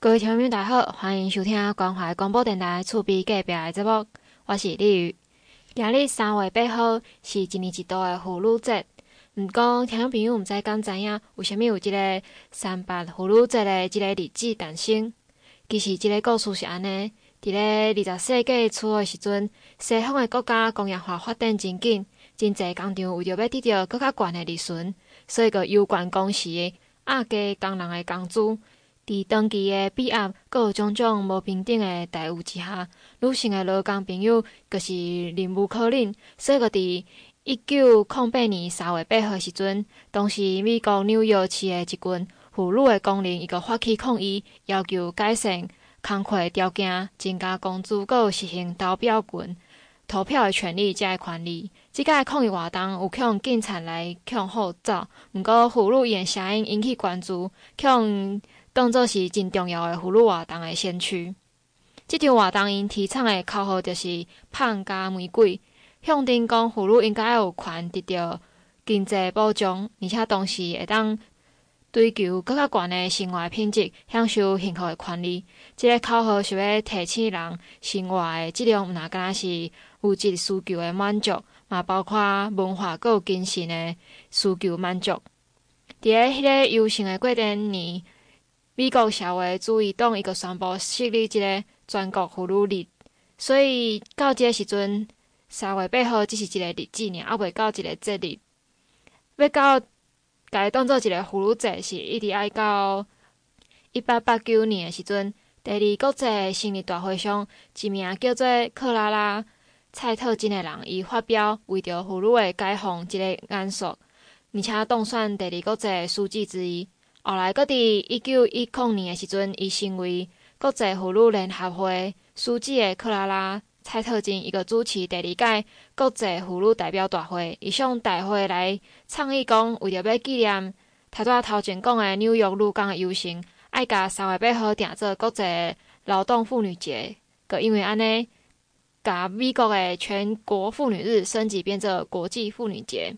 各位听众朋友，大家好，欢迎收听关怀广播电台厝边隔壁的节目，我是李宇。今日三月八号是一年一度的妇女节，毋过听众朋友毋知敢知影，为虾米有即个三八妇女节的即个日子诞生？其实即个故事是安尼：伫咧二十世纪初的时阵，西方的国家工业化发展真紧，真侪工厂为着要得到更较悬的利润，所以个有关公司压低工人的工资。伫长期的逼压，阁有种种无平等的待遇之下，女性的劳工朋友就是忍无可忍，所以，伫一九零八年三月八号时阵，当时美国纽约市的一群妇女的工人，伊个发起抗议，要求改善工课条件、增加工资，阁有实行投票权、投票的权利，才会权利。即个抗议活动有向警察来向号召，毋过妇女伊的声音引起关注，向。当做是真重要的妇女活动的先驱。这场活动因提倡的口号就是“胖加玫瑰”，向丁讲妇女应该有权得到经济保障，而且同时会当追求更加悬的生活品质，享受幸福的权利。这个口号是要提醒人生活的质量，毋那敢若是物质需求的满足，嘛包括文化阁有精神的需求满足。伫个迄个游行的过程呢？美国社会主义党伊个宣布设立一个全国妇女日，所以到这个时阵，三月八号只是一个日子尔，还未到一个节日。要到该当做一个妇女节，是一直爱到一八八九年诶时阵，第二国际生理大会上，一名叫做克拉拉·蔡特金的人，伊发表为着妇女的解放一个演说，而且当选第二国际书记之一。后来，搁伫一九一零年诶时阵，伊成为国际妇女联合会书记诶克拉拉·蔡特金，伊个主持第二届国际妇女代表大会，伊向大会来倡议讲，为着要纪念头拄仔头前讲诶纽约女工诶游行，爱甲三月八号定做国际劳动妇女节，阁因为安尼，甲美国诶全国妇女日升级变做国际妇女节。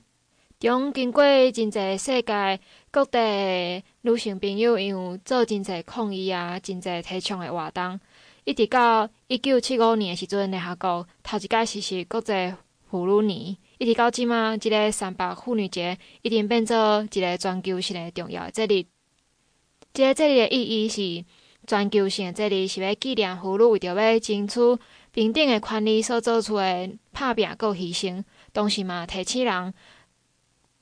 中经过真侪世界各地女性朋友，因有做真侪抗议啊，真侪提倡的活动，一直到一九七五年的时阵，联合国头一届实施国际妇女年，一直到即马，即个三八妇女节已经变做一个全球性的重要的节日。即个节日的意义是全球性的节日，是要纪念妇女为着要争取平等的权利所做出的拍拼佮牺牲，同时嘛提醒人。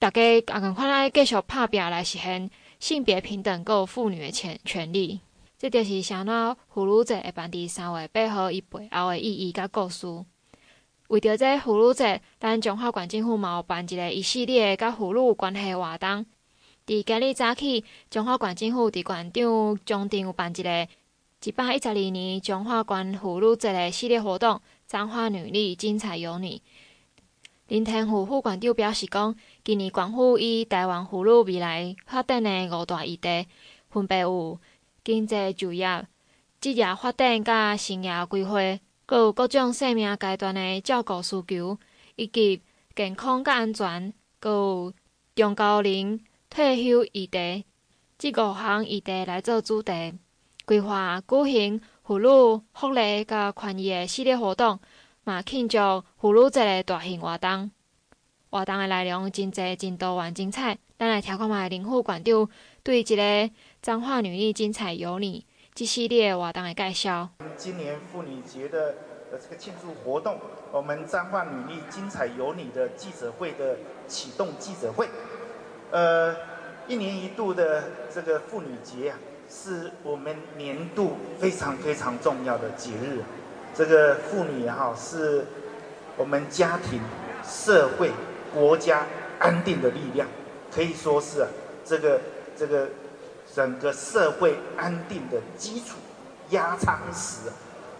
大家也共款来继续拍拼来实现性别平等，佮妇女的权权利。这就是啥物妇女节会办伫三月八号伊背后的意义甲故事。为着这妇女节，咱中华县政府嘛有办一个一系列甲妇女关系的活动。伫今日早起，中华县政府伫县长中庭有办一个一百一十二年中华县妇女节的系列活动，彰化女力精彩有你。林天虎副馆长表示讲，今年广府以台湾妇女未来发展的五大议题，分别有经济、就业、职业发展、甲生涯规划，阁有各种生命阶段的照顾需求，以及健康甲安全，阁有中高龄退休议题，这五项议题来做主题，规划举行妇女福利甲权益的系列活动。嘛庆祝妇女节的大型活动，活动的内容真侪、真多元、精彩。咱来听看觅林副馆长对这个彰化女力精彩有你这系列活动的介绍。今年妇女节的呃这个庆祝活动，我们彰化女力精彩有你的记者会的启动记者会。呃，一年一度的这个妇女节啊，是我们年度非常非常重要的节日。这个妇女哈是我们家庭、社会、国家安定的力量，可以说是啊这个这个整个社会安定的基础、压舱石。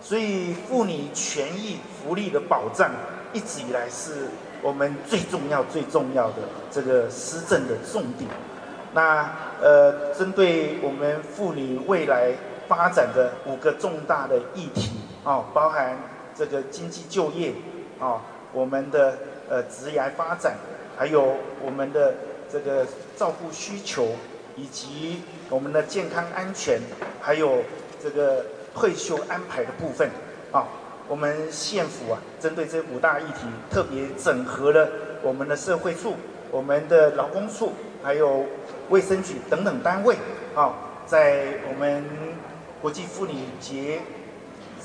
所以妇女权益福利的保障，一直以来是我们最重要、最重要的这个施政的重点。那呃，针对我们妇女未来发展的五个重大的议题。哦，包含这个经济就业，哦，我们的呃职业发展，还有我们的这个照顾需求，以及我们的健康安全，还有这个退休安排的部分。啊，我们县府啊，针对这五大议题，特别整合了我们的社会处、我们的劳工处，还有卫生局等等单位。啊，在我们国际妇女节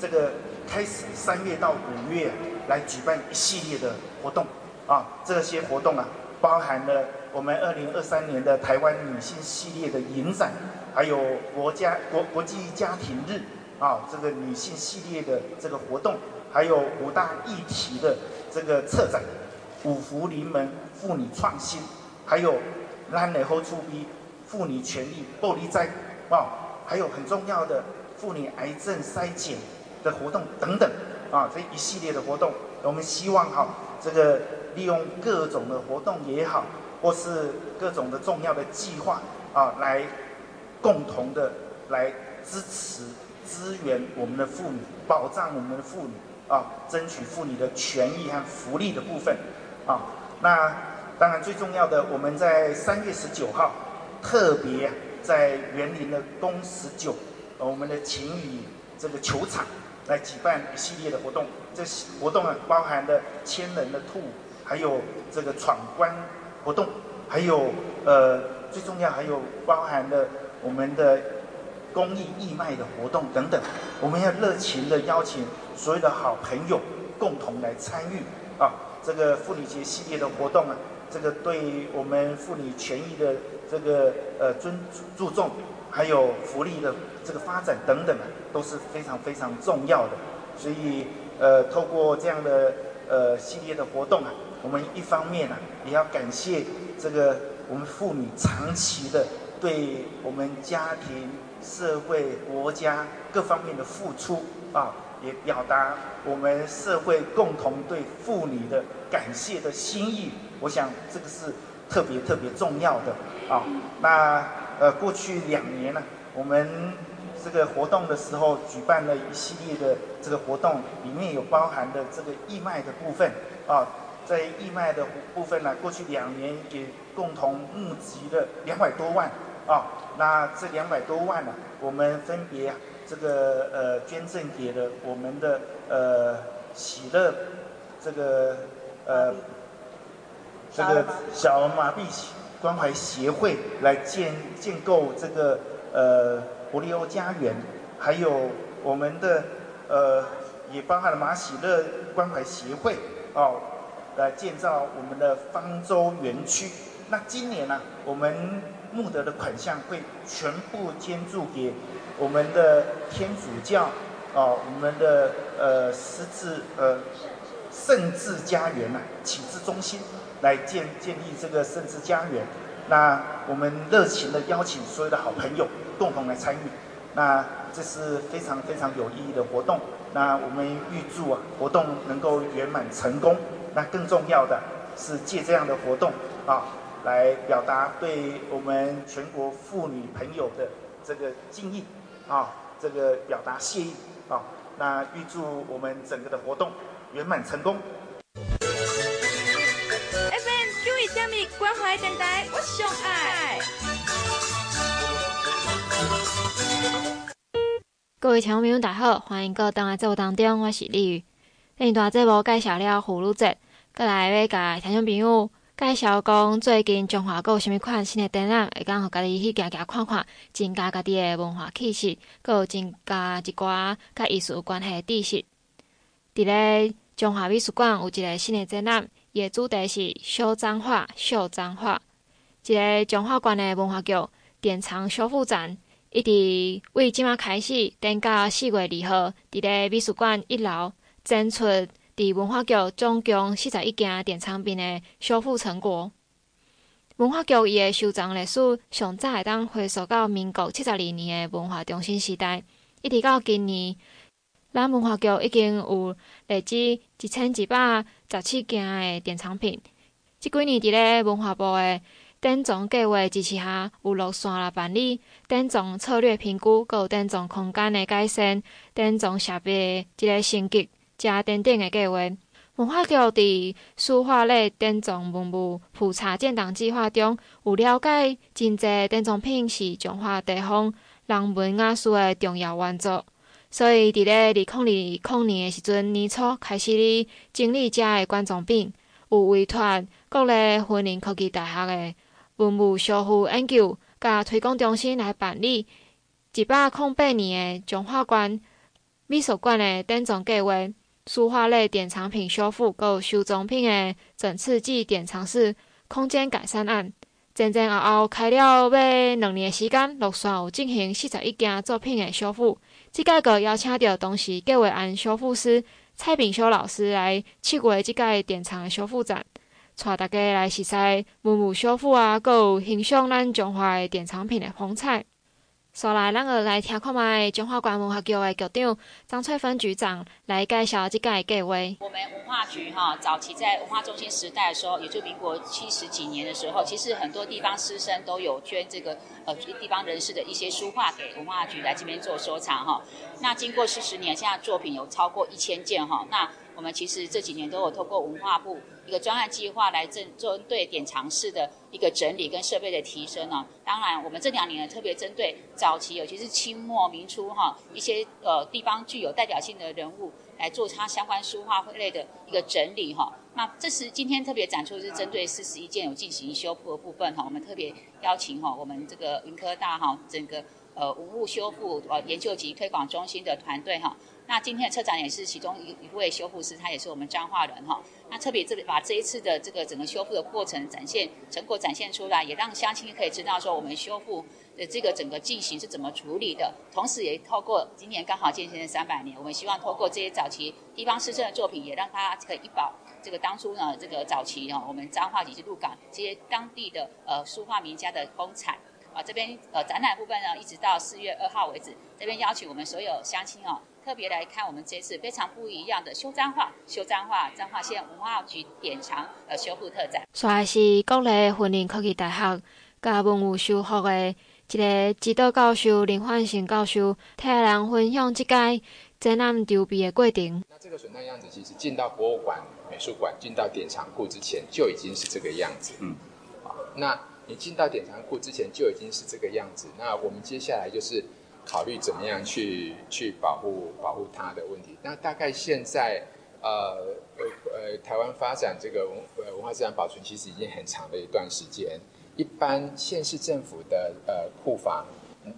这个开始三月到五月来举办一系列的活动啊，这些活动啊，包含了我们二零二三年的台湾女性系列的影展。还有国家国国际家庭日啊，这个女性系列的这个活动，还有五大议题的这个策展，五福临门妇女创新，还有咱的好厝边妇女权益暴力灾啊，还有很重要的妇女癌症筛检的活动等等啊，这一系列的活动，我们希望哈，这个利用各种的活动也好，或是各种的重要的计划啊来。共同的来支持、支援我们的妇女，保障我们的妇女啊，争取妇女的权益和福利的部分啊。那当然最重要的，我们在三月十九号特别在园林的东十九，我们的晴雨这个球场来举办一系列的活动。这活动啊，包含了千人的兔，还有这个闯关活动，还有呃最重要还有包含了。我们的公益义卖的活动等等，我们要热情的邀请所有的好朋友共同来参与啊！这个妇女节系列的活动啊，这个对我们妇女权益的这个呃尊注重，还有福利的这个发展等等啊，都是非常非常重要的。所以呃，透过这样的呃系列的活动啊，我们一方面啊，也要感谢这个我们妇女长期的。对我们家庭、社会、国家各方面的付出啊，也表达我们社会共同对妇女的感谢的心意。我想这个是特别特别重要的啊。那呃，过去两年呢，我们这个活动的时候举办了一系列的这个活动，里面有包含的这个义卖的部分啊。在义卖的部分呢，过去两年也共同募集了两百多万。啊、那这两百多万呢、我们分别，这个呃捐赠给了我们的呃喜乐这个呃这个小儿麻痹关怀协会来建建构这个呃波利欧家园，还有我们的呃也包含了马喜乐关怀协会哦，来建造我们的方舟园区。那今年呢、我们募得的款项会全部捐助给我们的天主教，哦，我们的呃失智呃圣智家园呐、啊，启智中心来建建立这个圣智家园。那我们热情的邀请所有的好朋友共同来参与。那这是非常非常有意义的活动。那我们预祝啊活动能够圆满成功。那更重要的是借这样的活动啊。来表达对我们全国妇女朋友的这个敬意啊，这个表达谢意啊，那预祝我们整个的活动圆满成功。各位听众朋友，大家好，欢迎各位登来节目当中，我是李宇。这一段节目介绍了妇女节，再来要甲听众朋友。介绍讲最近中华阁有啥物款新的展览，会讲互家己去行行看看，增加家己的文化气息，阁有增加一寡甲艺术关系的知识。伫咧中华美术馆有一个新的展览，伊的主题是“小彰化，小彰化”。一个中华馆的文化局典藏修复展，一直为即马开始，等到四月二号，伫咧美术馆一楼展出。伫文化局总共四十一件典藏品的修复成果，文化局伊的收藏历史上早会当回溯到民国七十二年的文化中心时代，一直到今年，咱文化局已经有累积一千一百十七件的典藏品。即几年伫咧文化部的典藏计划支持下，有落线来办理典藏策略评估，阁有典藏空间的改善，典藏设备的一个升级。加等等的计划，文化局伫书画类典藏文物普查建档计划中，有了解真济典藏品是中华地方人文雅士的重要原作。所以，伫咧二零二零年诶时阵，年初开始哩整理遮个观众病，有委托国立云林科技大学诶文物修复研究甲推广中心来办理一百零八年诶彰化馆美术馆诶典藏计划，书画类典藏品修复佮收藏品诶整次暨典藏室空间改善案，前前后后开了要两年时间，陆续有进行四十一件作品诶修复。即届阁邀请到当时计划按修复师蔡炳修老师来七月即届典藏修复展，带大家来熟悉文物修复啊，阁有欣赏咱中华诶典藏品的风采。所来，咱个来听看卖中华关文化局的局长张翠芬局长来介绍这个计划。我们文化局哈，早期在文化中心时代的时候，也就民国七十几年的时候，其实很多地方师生都有捐这个呃地方人士的一些书画给文化局来这边做收藏哈。那经过四十年，现在作品有超过一千件哈。那我们其实这几年都有透过文化部一个专案计划来针针对典藏室的一个整理跟设备的提升呢。当然，我们这两年呢特别针对早期，尤其是清末民初哈一些呃地方具有代表性的人物来做它相关书画类的一个整理哈。那这是今天特别展出是针对四十一件有进行修复的部分哈。我们特别邀请哈我们这个云科大哈整个呃文物修复呃研究及推广中心的团队哈。那今天的策展也是其中一一位修复师，他也是我们彰化人哈。那特别这里把这一次的这个整个修复的过程展现成果展现出来，也让乡亲可以知道说我们修复的这个整个进行是怎么处理的。同时也透过今年刚好建县三百年，我们希望透过这些早期地方师生的作品，也让大家可以一保这个当初呢这个早期哦我们彰化以及鹿港这些当地的呃书画名家的风采啊。这边呃展览部分呢，一直到四月二号为止，这边邀请我们所有乡亲哦。特别来看我们这次非常不一样的修彰化、修彰化彰化县文化局典藏呃修复特展。煞是国立云林科技大学甲文物修复的一个指导教授林焕成教授，替人分享这个展览筹备的过程。那这个选蛋样子，其实进到博物馆、美术馆、进到典藏库之前就已经是这个样子。嗯，好，那你进到典藏库之前就已经是这个样子。那我们接下来就是。考虑怎么样去去保护保护它的问题。那大概现在，呃呃呃台湾发展这个文呃文化资产保存其实已经很长的一段时间。一般县市政府的呃库房，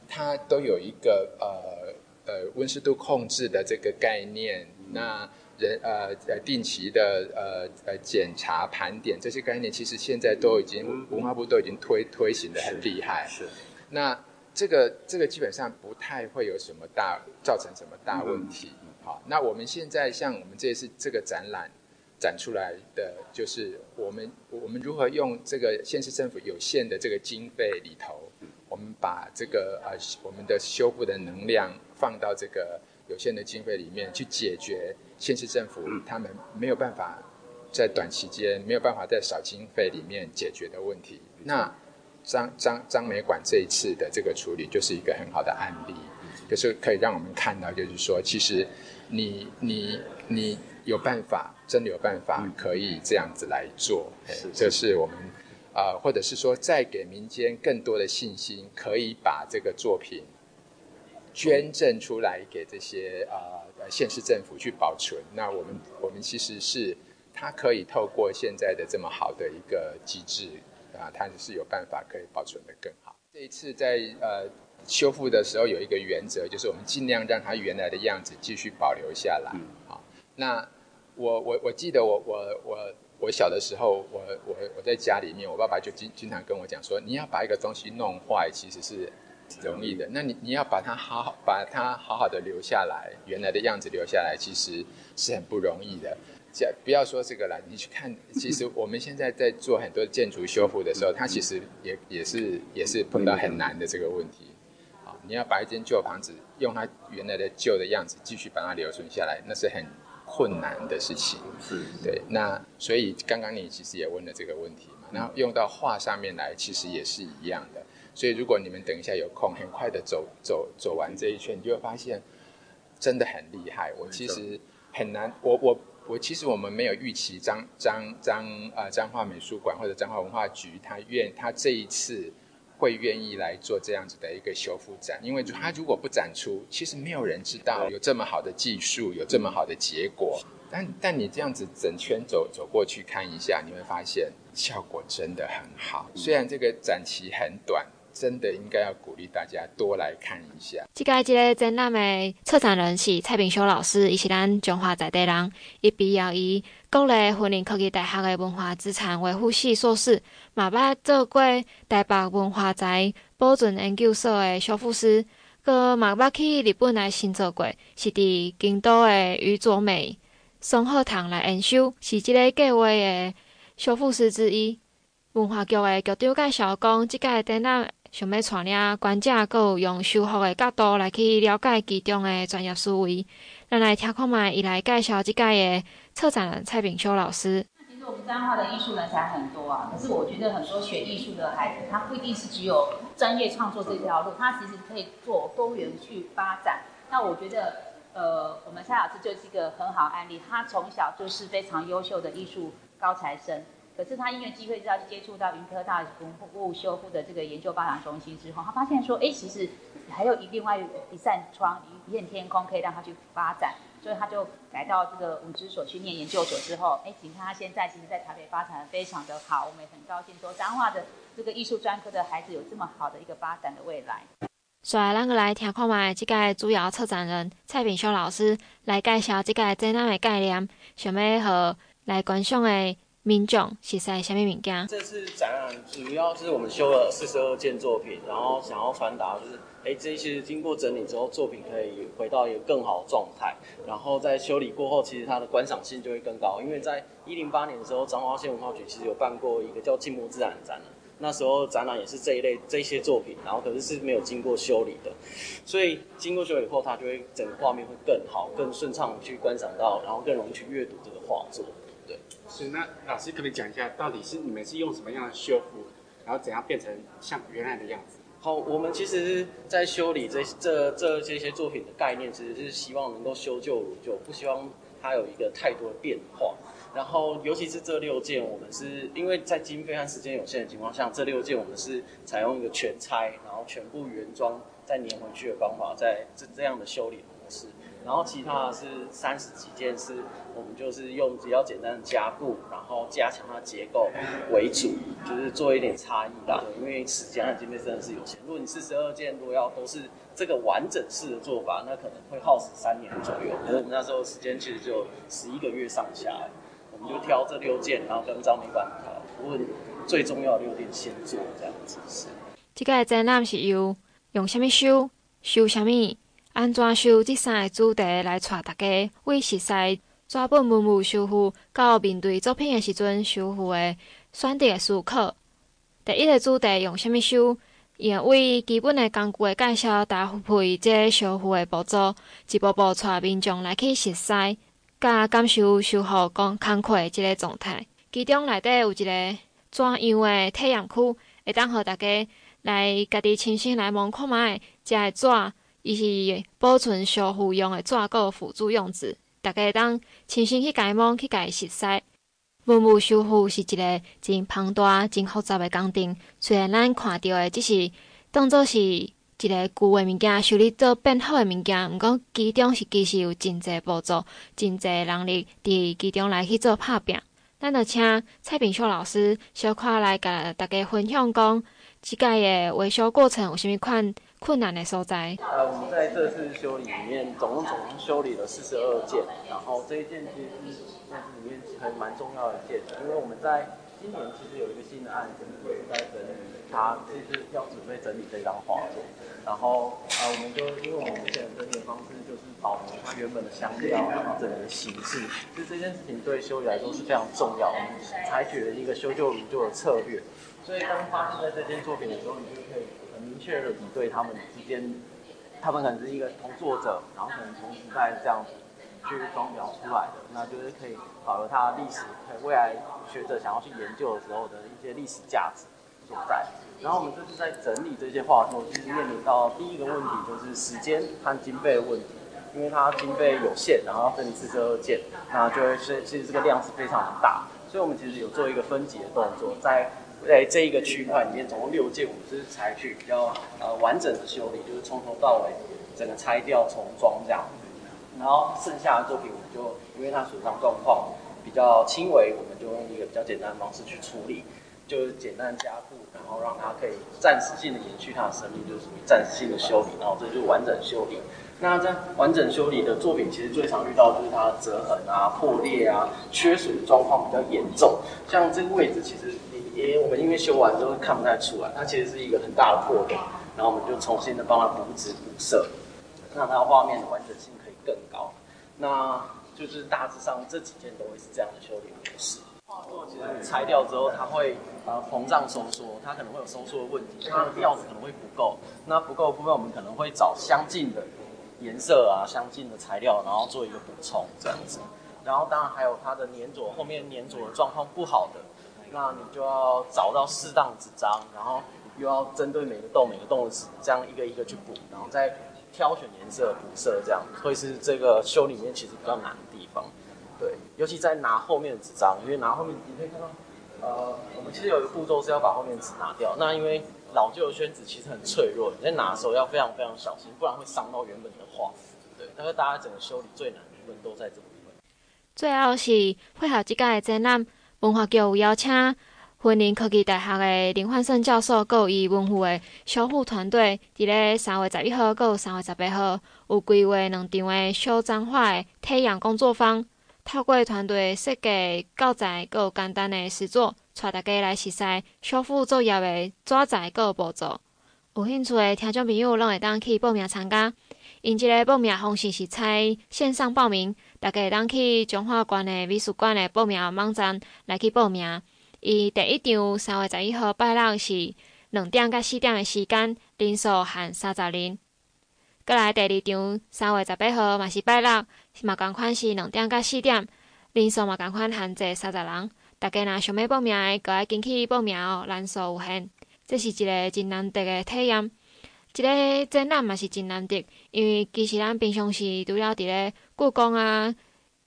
它都有一个呃呃温湿度控制的这个概念。那人呃呃定期的呃呃检查盘点这些概念，其实现在都已经文化部都已经推推行的很厉害。是。那这个这个基本上不太会有什么大造成什么大问题，好，那我们现在像我们这次这个展览展出来的，就是我们我们如何用这个县市政府有限的这个经费里头，我们把这个呃我们的修复的能量放到这个有限的经费里面去解决县市政府他们没有办法在短期间没有办法在少经费里面解决的问题，那。张张张美馆这一次的这个处理就是一个很好的案例，就是可以让我们看到，就是说，其实你你你有办法，真的有办法可以这样子来做，是这是我们啊、呃，或者是说，再给民间更多的信心，可以把这个作品捐赠出来给这些啊呃县市政府去保存。那我们我们其实是它可以透过现在的这么好的一个机制。啊，它是有办法可以保存的更好。这一次在呃修复的时候有一个原则，就是我们尽量让它原来的样子继续保留下来。好，那我我我记得我我我我小的时候，我我我在家里面，我爸爸就经经常跟我讲说，你要把一个东西弄坏，其实是容易的。那你你要把它好好把它好好的留下来，原来的样子留下来，其实是很不容易的。不要说这个了，你去看，其实我们现在在做很多建筑修复的时候，它其实也也是也是碰到很难的这个问题。好，你要把一间旧房子用它原来的旧的样子继续把它留存下来，那是很困难的事情。是，对。那所以刚刚你其实也问了这个问题嘛，然后用到画上面来，其实也是一样的。所以如果你们等一下有空，很快的走走走完这一圈，你就会发现真的很厉害。我其实很难，我我。我其实我们没有预期彰彰彰呃彰化美术馆或者彰化文化局，他愿他这一次会愿意来做这样子的一个修复展，因为他如果不展出，其实没有人知道有这么好的技术，有这么好的结果。但但你这样子整圈走走过去看一下，你会发现效果真的很好。虽然这个展期很短。真的应该要鼓励大家多来看一下。这个这个展览的策展人是蔡炳修老师，伊是咱中华在地人，伊毕业于国立云林科技大学的文化资产维护系硕士，嘛捌做过台北文化财保存研究所的修复师，阁嘛捌去日本来新做过，是伫京都的宇佐美松鹤堂来研修，是这个计划的修复师之一。文化局的局长介绍讲，这个展览。想要带领观众，阁有用修复的角度来去了解其中的专业思维。咱来听看觅，伊来介绍这届的策展人蔡炳修老师。其实我们彰化的艺术人才很多啊，可是我觉得很多学艺术的孩子，他不一定是只有专业创作这条路，他其实可以做多元去发展。那我觉得，呃，我们蔡老师就是一个很好案例，他从小就是非常优秀的艺术高材生。可是他因为机会知道接触到云科大文物修复的这个研究发展中心之后，他发现说，哎，其实还有一另外一扇窗，一片天空可以让他去发展，所以他就来到这个文资所去念研究所之后，哎，请看他现在其实，在台北发展的非常的好，我们也很高兴说，彰化的这个艺术专科的孩子有这么好的一个发展的未来。所以，咱个来听看觅，这个主要策展人蔡炳修老师来介绍这个展览的概念，想要和来观赏的。民众是在什么物件？这次展览主要是我们修了四十二件作品，然后想要传达就是，哎，这些经过整理之后，作品可以回到一个更好的状态。然后在修理过后，其实它的观赏性就会更高。因为在一零八年的时候，彰化县文化局其实有办过一个叫“静默自然”展览，那时候展览也是这一类这些作品，然后可是是没有经过修理的，所以经过修理后，它就会整个画面会更好、更顺畅去观赏到，然后更容易去阅读这个画作。那老师可不可以讲一下，到底是你们是用什么样的修复，然后怎样变成像原来的样子？好，我们其实，在修理这这这这些作品的概念，其实是希望能够修旧如旧，不希望它有一个太多的变化。然后，尤其是这六件，我们是因为在经费和时间有限的情况下，这六件我们是采用一个全拆，然后全部原装再粘回去的方法，在这这样的修理模式。然后其他的是三十几件，是我们就是用比较简单的加固，然后加强它结构为主，就是做一点差异啦。因为时间和经费真的是有限。如果你四十二件如果要都是这个完整式的做法，那可能会耗时三年左右。可是我们那时候时间其实就十一个月上下，我们就挑这六件，然后跟张美管他，不过最重要的六件先做这样子是。这个展览是由用什么修修什么？安怎修即三个主题来带大家为实在纸本文物修复，到面对作品的时阵修复的选择的思考。第一个主题用什物修？也为基本的工具的介绍，搭配即修复的步骤，一步步带民众来去实在，甲感受修复工工课的即个状态。其中内底有一个怎样的体验区，会当互大家来家己亲身来摸看觅，这个纸。伊是保存修复用的纸，个辅助用纸，大家当亲身去解摸去解熟悉。文物修复是一个真庞大、真复杂的工程。虽然咱看到的只是当做是一个旧的物件，修理做变好的物件，毋过其中是其实有真侪步骤、真侪人力伫其中来去做拍拼。咱就请蔡炳秀老师小可来甲大家分享讲，即个的维修过程有啥物款？困难的所在。呃，我们在这次修理里面，总共总共修理了四十二件，然后这一件其实是里面还蛮重要的一件，因为我们在今年其实有一个新的案子，就是在整理，它其实要准备整理这张画作，然后呃，我们就因为我们之前的整理的方式就是保留它原本的香料，然后整个形式，其实这件事情对修理来说是非常重要，我们采取了一个修旧如旧的策略，所以当发生在这件作品的时候，你就可以。明确的比对他们之间，他们可能是一个同作者，然后可能同时代这样去装裱出来的，那就是可以保留它历史，可以未来学者想要去研究的时候的一些历史价值所在。然后我们这次在整理这些画作，其实面临到第一个问题就是时间和经费的问题，因为它经费有限，然后要整理四十二件，那就会是其实这个量是非常大，所以我们其实有做一个分级的动作，在在这一个区块里面，总共六件，我们是采取比较呃完整的修理，就是从头到尾整个拆掉重装这样。然后剩下的作品，我们就因为它损伤状况比较轻微，我们就用一个比较简单的方式去处理，就是简单加固，然后让它可以暂时性的延续它的生命，就是属于暂时性的修理。然后这就是完整修理。那在完整修理的作品，其实最常遇到就是它的折痕啊、破裂啊、缺损的状况比较严重。像这个位置，其实因为我们因为修完之后看不太出来，它其实是一个很大的破洞，然后我们就重新的帮它补纸补色，让它画面的完整性可以更高。那就是大致上这几件都会是这样的修理模式。画作其实拆掉之后，它会呃膨胀收缩，它可能会有收缩的问题，它的料子可能会不够。那不够的部分，我们可能会找相近的。颜色啊，相近的材料，然后做一个补充，这样子。然后当然还有它的粘着，后面粘着的状况不好的，那你就要找到适当纸张，然后又要针对每个洞每个洞的纸，这样一个一个去补，然后再挑选颜色补色，这样会是这个修里面其实比较难的地方。对，尤其在拿后面的纸张，因为拿后面你可以看到，呃，我们其实有一个步骤是要把后面纸拿掉，那因为。老旧的宣纸其实很脆弱，你在拿的时候要非常非常小心，不然会伤到原本的画。对，但是大家整个修理最难的部分都在这部分。最后是配合这届的展览，文化局有邀请云林科技大学的林焕胜教授，佮伊文护的修复团队，伫咧三月十一号，佮三月十八号，有规划两场的修彰化的体验工作坊，透过团队设计教材，佮简单的实作。带大家来熟悉修复作业的纸材个步骤，有兴趣的听众朋友，拢会当去报名参加。因这个报名方式是采线上报名，大家会当去彰化县的美术馆的报名网站来去报名。伊第一场三月十一号拜六是两点到四点的时间，人数限三十人。过来第二场三月十八号嘛是拜六，嘛共款是两点到四点，人数嘛共款限制三十人。大家若想要报名的，赶快进去报名哦，人数有限。这是一个真难得的体验，这个展览嘛是真难得，因为其实咱平常时除了伫咧故宫啊，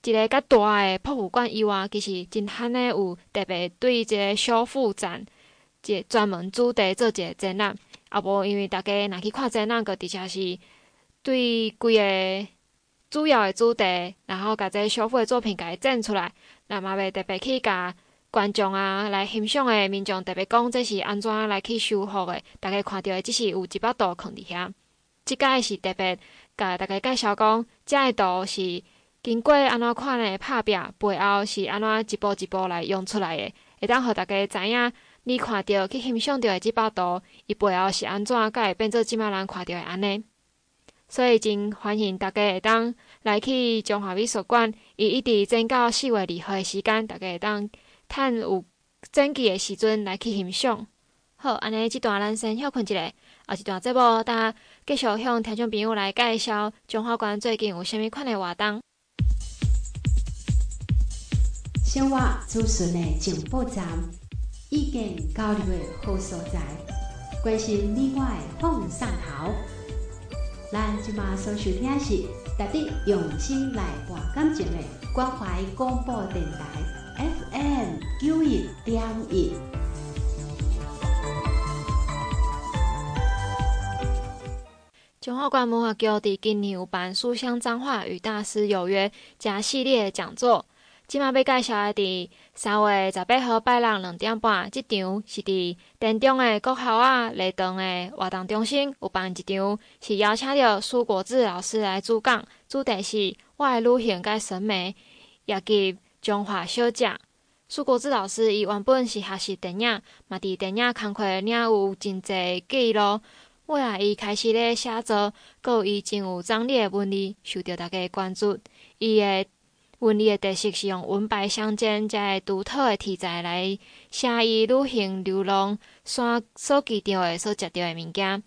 一个较大诶博物馆以外，其实真罕的有特别对这个修复展，即专门主题做一个展览。啊无，因为大家若去看展览，个的确是对规个主要诶主题，然后甲即个修复的作品甲伊展出来。那嘛袂特别去甲观众啊来欣赏的民众特别讲，这是安怎来去修复的？大家看到的只是有一百度放伫遐。即届是特别甲大家介绍讲，遮个图是经过安怎款的拍拼，背后是安怎一步一步来用出来的，会当互大家知影，你看到去欣赏到的即百度，伊背后是安怎，才会变做即摆人看到的安尼。所以真欢迎大家会当来去中华美术馆，伊一直展到四月二号的时间，大家会当趁有展期的时阵来去欣赏。好，安尼即段咱先休困一下，后一段节目，大家继续向听众朋友来介绍中华馆最近有虾物款的活动。生活资讯的情报站，意见交流的好所在，关心你我的风上头。咱即马所收听是特地用心来播感情的关怀广播电台 FM 九一点一。中华关文化局伫今年有办书香彰化与大师有约加系列讲座。即马要介绍的，伫三月十八号拜六两点半，即场是伫田中的国校啊礼堂的活动中心有办一场，是邀请到苏国志老师来主讲，主题是我的旅行甲审美，也及中华小姐。苏国志老师伊原本是学习电影，嘛伫电影工课领有真侪记录，尾仔伊开始咧写作，阁有伊真有张力的文字，受到大家关注，伊的。文字的特色是用文白相间，加个独特的题材来写伊旅行、流浪、山所见到的、所食着的物件，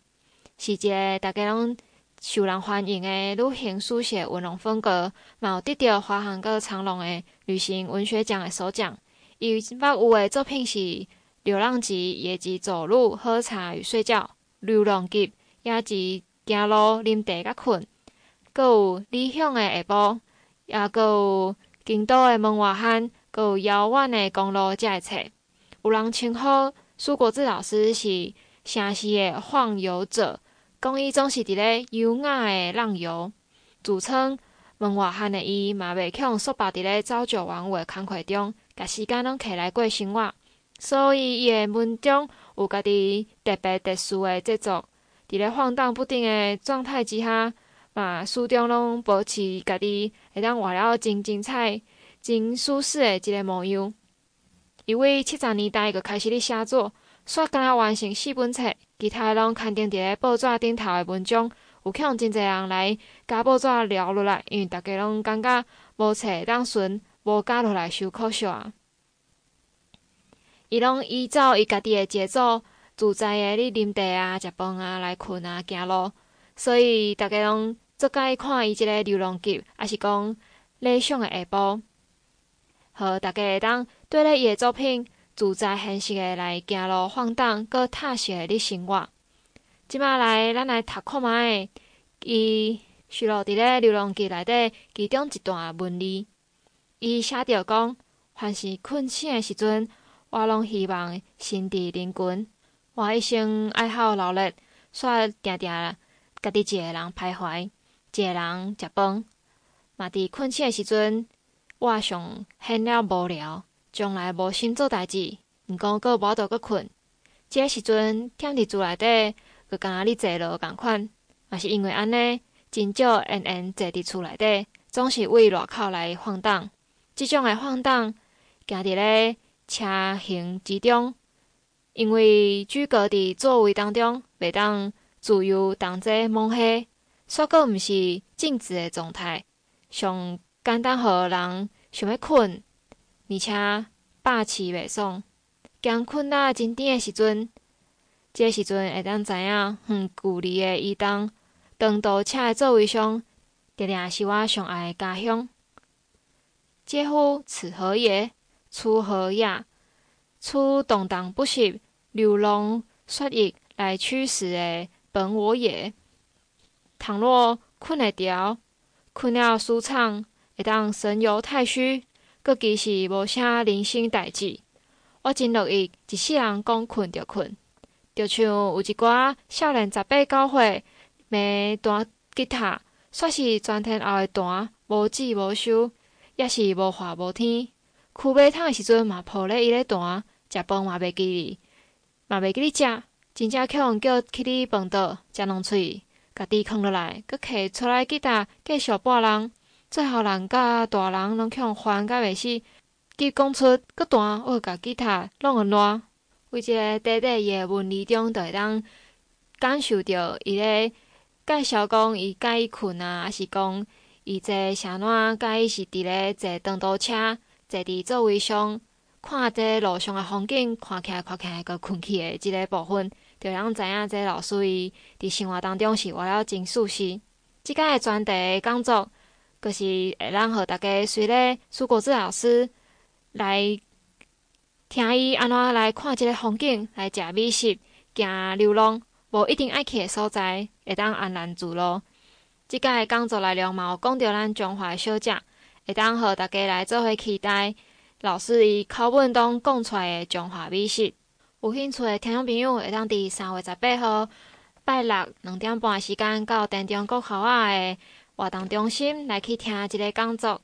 是一个大家拢受人欢迎的旅行书写文龙风格，嘛有得到华航阁长荣的旅行文学奖的首奖。伊捌有的作品是《流浪记》，也即走路、喝茶与睡觉；《流浪记》也即行路、啉茶甲困；阁有理想的下晡。也阁有京都的门外汉，阁有遥远的公路，遮个册，有人称呼苏国志老师是城市的晃游者，讲伊总是伫咧优雅的浪游，自称门外汉的伊嘛袂去互束缚伫咧朝九晚五的工课中，甲时间拢起来过生活。所以伊的文中有家己特别特殊的节奏，伫咧晃荡不定的状态之下，嘛书中拢保持家己会当活了真精彩、真舒适的一个模样。伊为七十年代就开始咧写作，煞敢若完成四本册，其他拢刊登伫咧报纸顶头的文章，有去互真侪人来甲报纸聊落来，因为大家拢感觉无册当顺，无加落来受可惜啊。伊拢依照伊家己的节奏，自在的咧啉茶啊、食饭啊、来困啊、行路，所以大家拢做甲看伊即个流浪记，也是讲理想的下晡，好，大家会当对咧伊的作品自在现实的来行路晃荡，搁踏实的咧生活。即马来，咱来读看觅，伊收录伫咧流浪记内底其中一段文字，伊写着讲，凡是困醒的时阵。我拢希望身伫人群，我一生爱好劳力，煞定定家己一个人徘徊，一个人食饭。嘛伫困醒的时阵，我上显了无聊，从来无心做代志，毋过阁无倒阁困。即个时阵踮伫厝内底，阁敢若咧坐落共款。也是因为安尼，真少闲闲坐伫厝内底，总是为外口来晃荡。即种的晃荡，行伫咧。车行之中，因为居隔伫座位当中，袂当自由同齐摸黑，煞阁毋是静止的状态，上简单互人想要困，而且霸气袂爽。惊困到真甜的时阵，这时阵会当知影，远距离的移动，长途车的座位上，定定是我上爱的家乡。嗟乎，此何也？此何也？此动荡不息、流浪血液来驱使的本我也。倘若困会着，困了舒畅，会当神游太虚，阁其实无啥人生代志。我真乐意一世人讲困就困，就像有一寡少年十八九岁，袂弹吉他，煞是全天候的弹，无止无休，也是无话无天。攄马桶的时阵嘛，抱咧伊咧弹；食饭嘛，袂记哩，嘛袂记哩食。真正去互叫去哩饭桌，食两喙，家己囥落来，阁摕出来吉他继续拨人。最后人甲大人拢去互烦甲袂死，佮讲出阁弹，我甲吉他弄个烂。为即个短短伊的文字中，就会当感受着伊咧介绍讲伊介意困啊，还是讲伊坐啥物介意是伫咧坐长途车。坐伫座位上，看这路上的风景，看起来看起来搁困去的即个部分，就让知影这老师伊伫生活当中是活了真舒适。即个专题讲座，就是会让互大家随咧苏国志老师来听伊安怎来看即个风景，来食美食，行流浪，无一定爱去的所在，会当安然自咯。即个讲座内容嘛有讲到咱中华小吃。会当互大家来做伙期待老师伊课本中讲出来的中华美食。有兴趣的听众朋友会当伫三月十八号拜六两点半时间到田中国校仔的活动中心来去听即个讲座。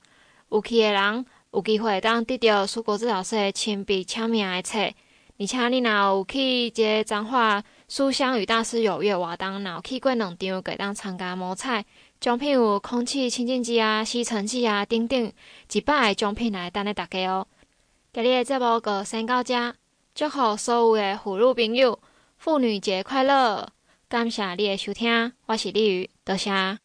有去的人有机会当得到苏国志老师的亲笔签名的册。而且你若有去即个彰化书香与大师有约活动，若有去过两场，可以当参加摸彩。奖品有空气清净机啊、吸尘器啊等等，一百个奖品来等你大家哦。今日的节目就先到这，祝福所有的妇女朋友妇女节快乐！感谢你的收听，我是丽宇，多谢。